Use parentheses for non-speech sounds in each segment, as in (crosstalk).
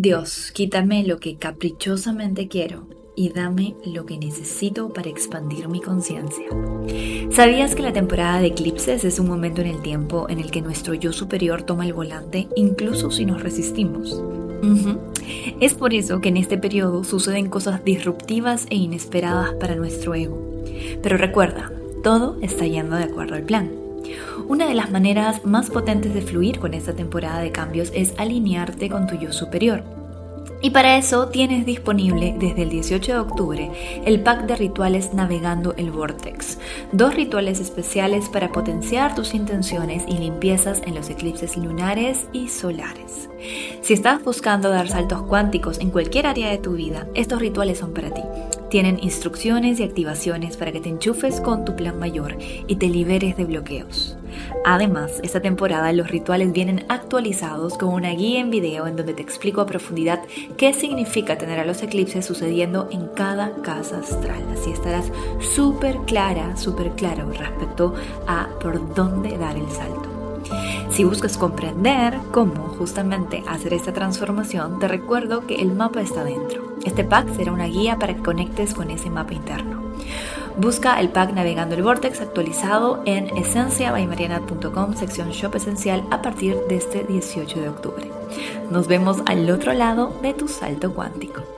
Dios, quítame lo que caprichosamente quiero y dame lo que necesito para expandir mi conciencia. ¿Sabías que la temporada de eclipses es un momento en el tiempo en el que nuestro yo superior toma el volante incluso si nos resistimos? Es por eso que en este periodo suceden cosas disruptivas e inesperadas para nuestro ego. Pero recuerda, todo está yendo de acuerdo al plan. Una de las maneras más potentes de fluir con esta temporada de cambios es alinearte con tu yo superior. Y para eso tienes disponible desde el 18 de octubre el pack de rituales Navegando el Vortex. Dos rituales especiales para potenciar tus intenciones y limpiezas en los eclipses lunares y solares. Si estás buscando dar saltos cuánticos en cualquier área de tu vida, estos rituales son para ti. Tienen instrucciones y activaciones para que te enchufes con tu plan mayor y te liberes de bloqueos. Además, esta temporada los rituales vienen actualizados con una guía en video en donde te explico a profundidad qué significa tener a los eclipses sucediendo en cada casa astral. Así estarás súper clara, súper claro respecto a por dónde dar el salto. Si buscas comprender cómo justamente hacer esta transformación, te recuerdo que el mapa está dentro. Este pack será una guía para que conectes con ese mapa interno. Busca el pack Navegando el Vortex actualizado en esenciabaymariana.com, sección Shop Esencial, a partir de este 18 de octubre. Nos vemos al otro lado de tu salto cuántico.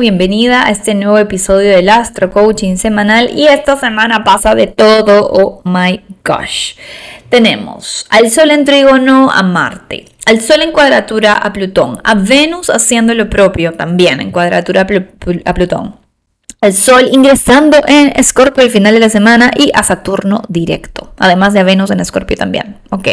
Bienvenida a este nuevo episodio del Astro Coaching semanal y esta semana pasa de todo, oh my gosh. Tenemos al Sol en trígono a Marte, al Sol en cuadratura a Plutón, a Venus haciendo lo propio también en cuadratura a Plutón, al Sol ingresando en Escorpio al final de la semana y a Saturno directo, además de a Venus en Escorpio también. Ok,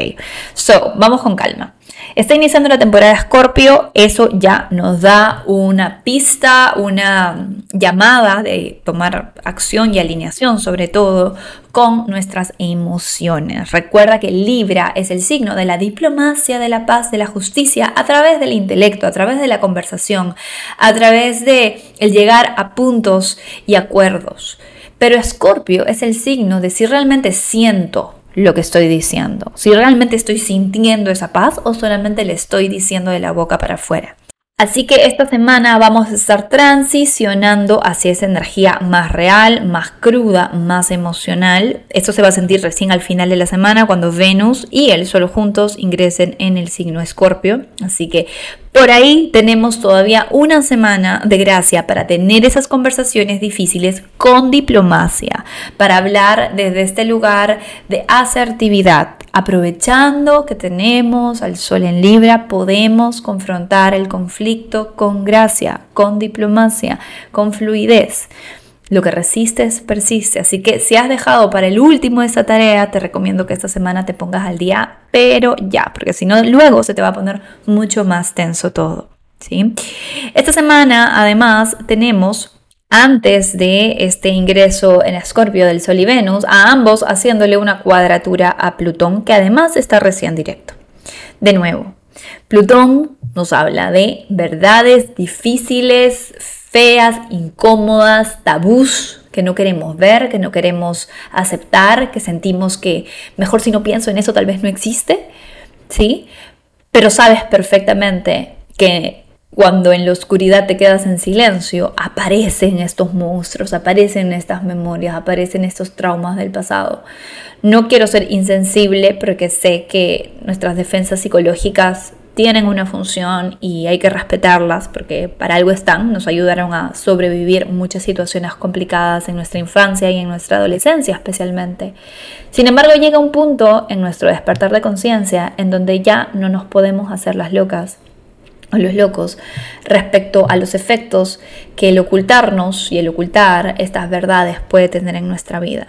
so vamos con calma. Está iniciando la temporada de Escorpio, eso ya nos da una pista, una llamada de tomar acción y alineación, sobre todo con nuestras emociones. Recuerda que Libra es el signo de la diplomacia, de la paz, de la justicia, a través del intelecto, a través de la conversación, a través de el llegar a puntos y acuerdos. Pero Escorpio es el signo de si realmente siento lo que estoy diciendo. Si realmente estoy sintiendo esa paz o solamente le estoy diciendo de la boca para afuera. Así que esta semana vamos a estar transicionando hacia esa energía más real, más cruda, más emocional. Esto se va a sentir recién al final de la semana cuando Venus y el Sol juntos ingresen en el signo Escorpio. Así que por ahí tenemos todavía una semana de gracia para tener esas conversaciones difíciles con diplomacia, para hablar desde este lugar de asertividad. Aprovechando que tenemos al sol en Libra, podemos confrontar el conflicto con gracia, con diplomacia, con fluidez. Lo que resistes persiste. Así que si has dejado para el último esa tarea, te recomiendo que esta semana te pongas al día, pero ya, porque si no, luego se te va a poner mucho más tenso todo. ¿sí? Esta semana, además, tenemos antes de este ingreso en Escorpio del Sol y Venus, a ambos haciéndole una cuadratura a Plutón, que además está recién directo. De nuevo, Plutón nos habla de verdades difíciles, feas, incómodas, tabús que no queremos ver, que no queremos aceptar, que sentimos que mejor si no pienso en eso tal vez no existe, ¿sí? Pero sabes perfectamente que cuando en la oscuridad te quedas en silencio, aparecen estos monstruos, aparecen estas memorias, aparecen estos traumas del pasado. No quiero ser insensible porque sé que nuestras defensas psicológicas tienen una función y hay que respetarlas porque para algo están, nos ayudaron a sobrevivir muchas situaciones complicadas en nuestra infancia y en nuestra adolescencia especialmente. Sin embargo, llega un punto en nuestro despertar de conciencia en donde ya no nos podemos hacer las locas o los locos respecto a los efectos que el ocultarnos y el ocultar estas verdades puede tener en nuestra vida.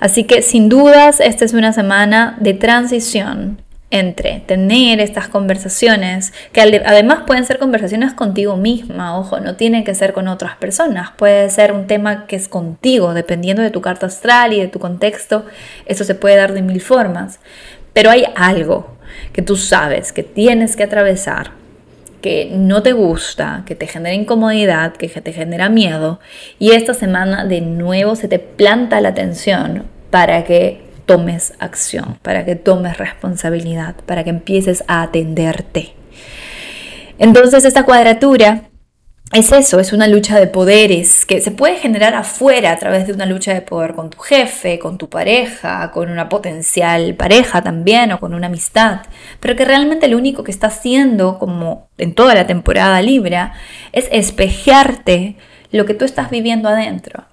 Así que sin dudas esta es una semana de transición entre tener estas conversaciones, que además pueden ser conversaciones contigo misma, ojo, no tienen que ser con otras personas, puede ser un tema que es contigo, dependiendo de tu carta astral y de tu contexto, eso se puede dar de mil formas, pero hay algo que tú sabes que tienes que atravesar que no te gusta, que te genera incomodidad, que te genera miedo, y esta semana de nuevo se te planta la atención para que tomes acción, para que tomes responsabilidad, para que empieces a atenderte. Entonces esta cuadratura es eso, es una lucha de poderes que se puede generar afuera a través de una lucha de poder con tu jefe, con tu pareja, con una potencial pareja también o con una amistad, pero que realmente lo único que está haciendo, como en toda la temporada Libra, es espejearte lo que tú estás viviendo adentro.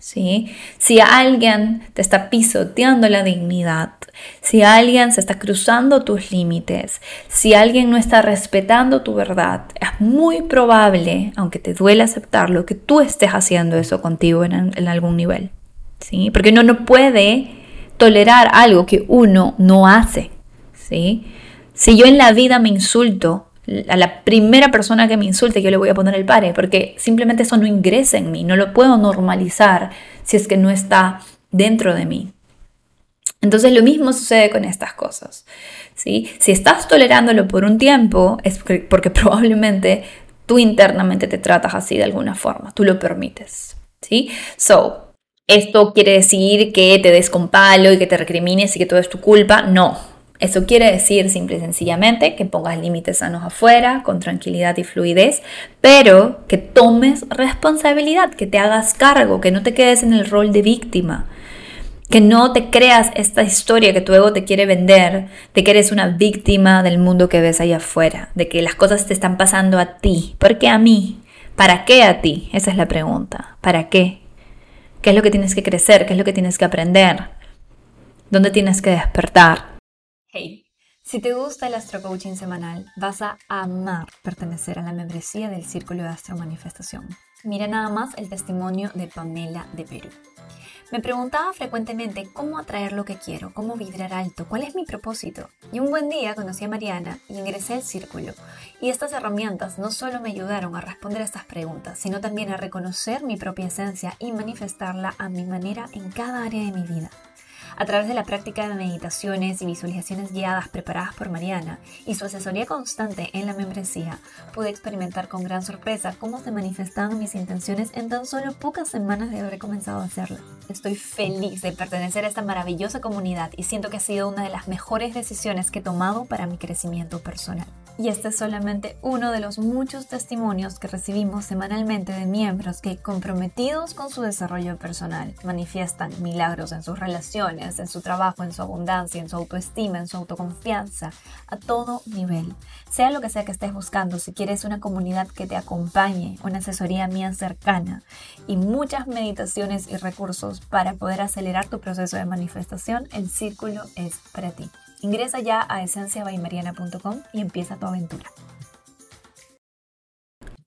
¿Sí? Si alguien te está pisoteando la dignidad, si alguien se está cruzando tus límites, si alguien no está respetando tu verdad, es muy probable, aunque te duele aceptarlo, que tú estés haciendo eso contigo en, algún nivel, ¿sí? Porque uno no puede tolerar algo que uno no hace, ¿sí? Si yo en la vida me insulto, a la primera persona que me insulte yo le voy a poner el pare, porque simplemente eso no ingresa en mí, no lo puedo normalizar si es que no está dentro de mí. Entonces lo mismo sucede con estas cosas. ¿sí? Si estás tolerándolo por un tiempo, es porque, (laughs) probablemente tú internamente te tratas así de alguna forma, tú lo permites. ¿sí? So, ¿esto quiere decir que te des con palo y que te recrimines y que todo es tu culpa? No, eso quiere decir simple y sencillamente que pongas límites sanos afuera, con tranquilidad y fluidez, pero que tomes responsabilidad, que te hagas cargo, que no te quedes en el rol de víctima, que no te creas esta historia que tu ego te quiere vender, de que eres una víctima del mundo que ves ahí afuera, de que las cosas te están pasando a ti. ¿Por qué a mí? ¿Para qué a ti? Esa es la pregunta. ¿Para qué? ¿Qué es lo que tienes que crecer? ¿Qué es lo que tienes que aprender? ¿Dónde tienes que despertar? Hey, si te gusta el Astro Coaching semanal, vas a amar pertenecer a la membresía del Círculo de Astro Manifestación. Mira nada más el testimonio de Pamela de Perú. Me preguntaba frecuentemente cómo atraer lo que quiero, cómo vibrar alto, cuál es mi propósito. Y un buen día conocí a Mariana y ingresé al círculo. Y estas herramientas no solo me ayudaron a responder a estas preguntas, sino también a reconocer mi propia esencia y manifestarla a mi manera en cada área de mi vida. A través de la práctica de meditaciones y visualizaciones guiadas preparadas por Mariana y su asesoría constante en la membresía, pude experimentar con gran sorpresa cómo se manifestaban mis intenciones en tan solo pocas semanas de haber comenzado a hacerlo. Estoy feliz de pertenecer a esta maravillosa comunidad y siento que ha sido una de las mejores decisiones que he tomado para mi crecimiento personal y este es solamente uno de los muchos testimonios que recibimos semanalmente de miembros que, comprometidos con su desarrollo personal, manifiestan milagros en sus relaciones, en su trabajo, en su abundancia, en su autoestima, en su autoconfianza, a todo nivel. Sea lo que sea que estés buscando, si quieres una comunidad que te acompañe, una asesoría mía cercana y muchas meditaciones y recursos para poder acelerar tu proceso de manifestación, el círculo es para ti. Ingresa ya a esenciabaimariana.com y empieza tu aventura.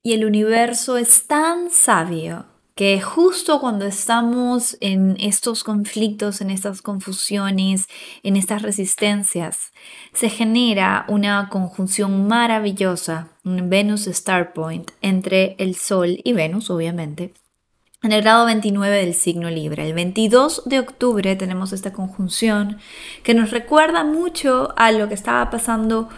Y el universo es tan sabio que justo cuando estamos en estos conflictos, en estas confusiones, en estas resistencias, se genera una conjunción maravillosa, un Venus Star Point entre el Sol y Venus, obviamente, en el grado 29 del signo Libre. El 22 de octubre tenemos esta conjunción que nos recuerda mucho a lo que estaba pasando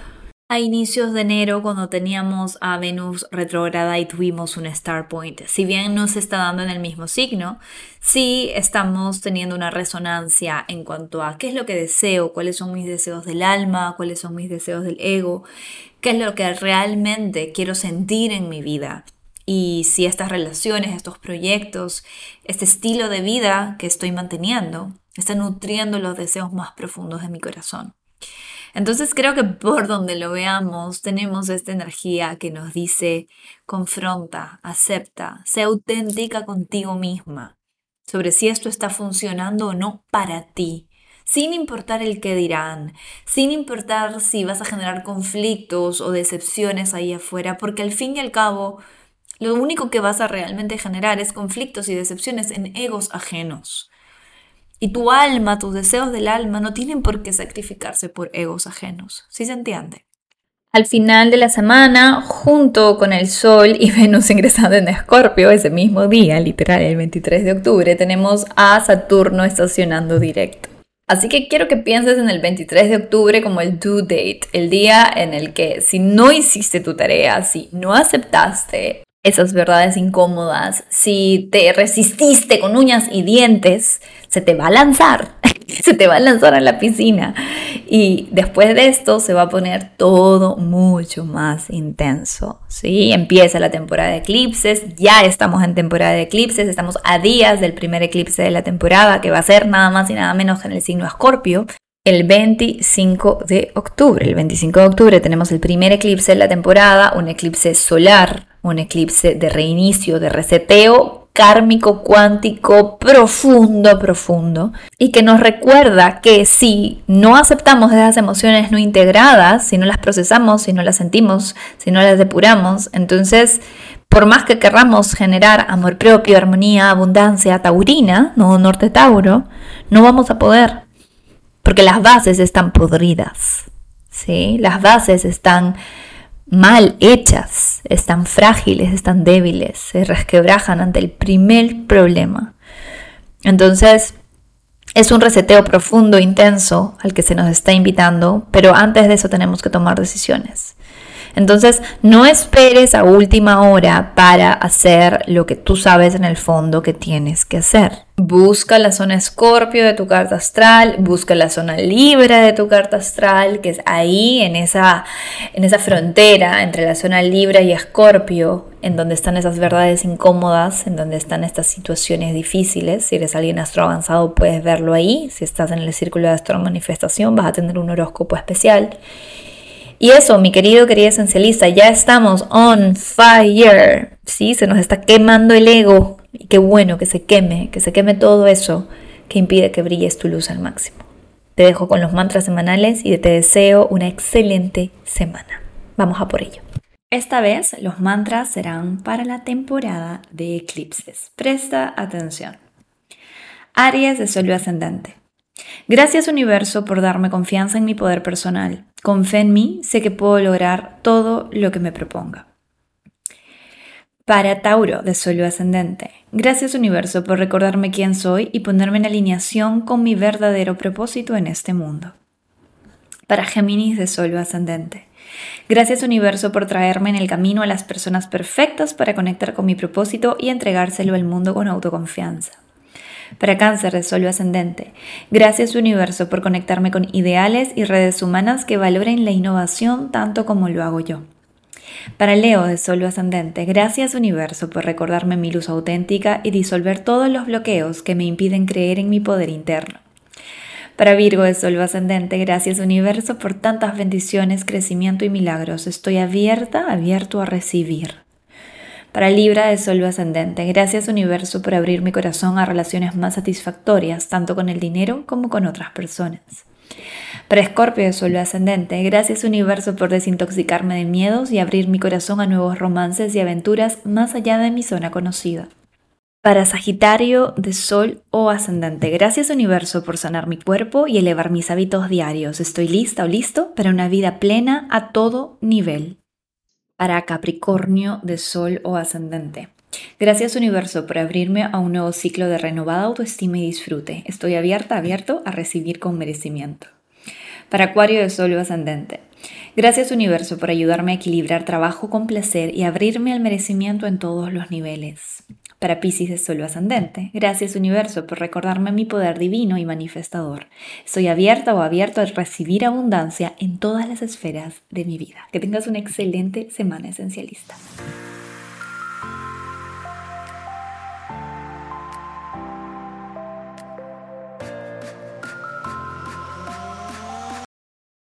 a inicios de enero cuando teníamos a Venus retrógrada y tuvimos un star point. Si bien no se está dando en el mismo signo, sí estamos teniendo una resonancia en cuanto a qué es lo que deseo, cuáles son mis deseos del alma, cuáles son mis deseos del ego, qué es lo que realmente quiero sentir en mi vida y si estas relaciones, estos proyectos, este estilo de vida que estoy manteniendo está nutriendo los deseos más profundos de mi corazón. Entonces creo que por donde lo veamos tenemos esta energía que nos dice confronta, acepta, sea auténtica contigo misma sobre si esto está funcionando o no para ti, sin importar el qué dirán, sin importar si vas a generar conflictos o decepciones ahí afuera, porque al fin y al cabo lo único que vas a realmente generar es conflictos y decepciones en egos ajenos. Y tu alma, tus deseos del alma no tienen por qué sacrificarse por egos ajenos. ¿Sí se entiende? Al final de la semana, junto con el Sol y (laughs) Venus ingresando en Escorpio, ese mismo día, literal, el 23 de octubre, tenemos a Saturno estacionando directo. Así que quiero que pienses en el 23 de octubre como el due date, el día en el que si no hiciste tu tarea, si no aceptaste esas verdades incómodas, si te resististe con uñas y dientes, se te va a lanzar, (laughs) se te va a lanzar a la piscina. Y después de esto se va a poner todo mucho más intenso. ¿sí? Empieza la temporada de eclipses, ya estamos en temporada de eclipses, estamos a días del primer eclipse de la temporada, que va a ser nada más y nada menos en el signo Escorpio el 25 de octubre. El 25 de octubre tenemos el primer eclipse de la temporada, un eclipse solar, un eclipse de reinicio, de reseteo kármico, cuántico, profundo, profundo, y que nos recuerda que si no aceptamos esas emociones no integradas, si no las procesamos, si no las sentimos, si no las depuramos, entonces por más que querramos generar amor propio, armonía, abundancia taurina, no norte tauro, no vamos a poder porque las bases están podridas, ¿sí? Las bases están mal hechas, están frágiles, están débiles, se resquebrajan ante el primer problema. Entonces, es un reseteo profundo, intenso al que se nos está invitando, pero antes de eso tenemos que tomar decisiones. Entonces, no esperes a última hora para hacer lo que tú sabes en el fondo que tienes que hacer. Busca la zona escorpio de tu carta astral, busca la zona libra de tu carta astral, que es ahí en esa, en esa frontera entre la zona libra y escorpio, en donde están esas verdades incómodas, en donde están estas situaciones difíciles. Si eres alguien astro avanzado puedes verlo ahí. Si estás en el círculo de astro manifestación vas a tener un horóscopo especial. Y eso, mi querido, querida esencialista, ya estamos on fire. Sí, se nos está quemando el ego. Y qué bueno que se queme, que se queme todo eso que impide que brilles tu luz al máximo. Te dejo con los mantras semanales y te deseo una excelente semana. Vamos a por ello. Esta vez los mantras serán para la temporada de eclipses. Presta atención. Aries de Sol ascendente. Gracias universo por darme confianza en mi poder personal. Con fe en mí sé que puedo lograr todo lo que me proponga. Para Tauro de Solo Ascendente, gracias universo por recordarme quién soy y ponerme en alineación con mi verdadero propósito en este mundo. Para Géminis de Solo Ascendente, gracias universo por traerme en el camino a las personas perfectas para conectar con mi propósito y entregárselo al mundo con autoconfianza para cáncer de solo ascendente. Gracias universo por conectarme con ideales y redes humanas que valoren la innovación tanto como lo hago yo. Para Leo de Solo Ascendente, gracias Universo por recordarme mi luz auténtica y disolver todos los bloqueos que me impiden creer en mi poder interno. Para Virgo de Solo Ascendente, gracias Universo por tantas bendiciones, crecimiento y milagros. Estoy abierta, abierto a recibir para Libra de Sol ascendente. Gracias universo por abrir mi corazón a relaciones más satisfactorias, tanto con el dinero como con otras personas. Para Escorpio de Sol ascendente, gracias universo por desintoxicarme de miedos y abrir mi corazón a nuevos romances y aventuras más allá de mi zona conocida. Para Sagitario de Sol o ascendente, gracias universo por sanar mi cuerpo y elevar mis hábitos diarios. Estoy lista o listo para una vida plena a todo nivel para Capricornio de Sol o ascendente. Gracias universo por abrirme a un nuevo ciclo de renovada autoestima y disfrute. Estoy abierta, abierto a recibir con merecimiento. Para Acuario de Sol o ascendente. Gracias universo por ayudarme a equilibrar trabajo con placer y abrirme al merecimiento en todos los niveles para Pisces de Solo Ascendente. Gracias universo por recordarme mi poder divino y manifestador. Estoy abierta o abierto a recibir abundancia en todas las esferas de mi vida. Que tengas una excelente semana esencialista.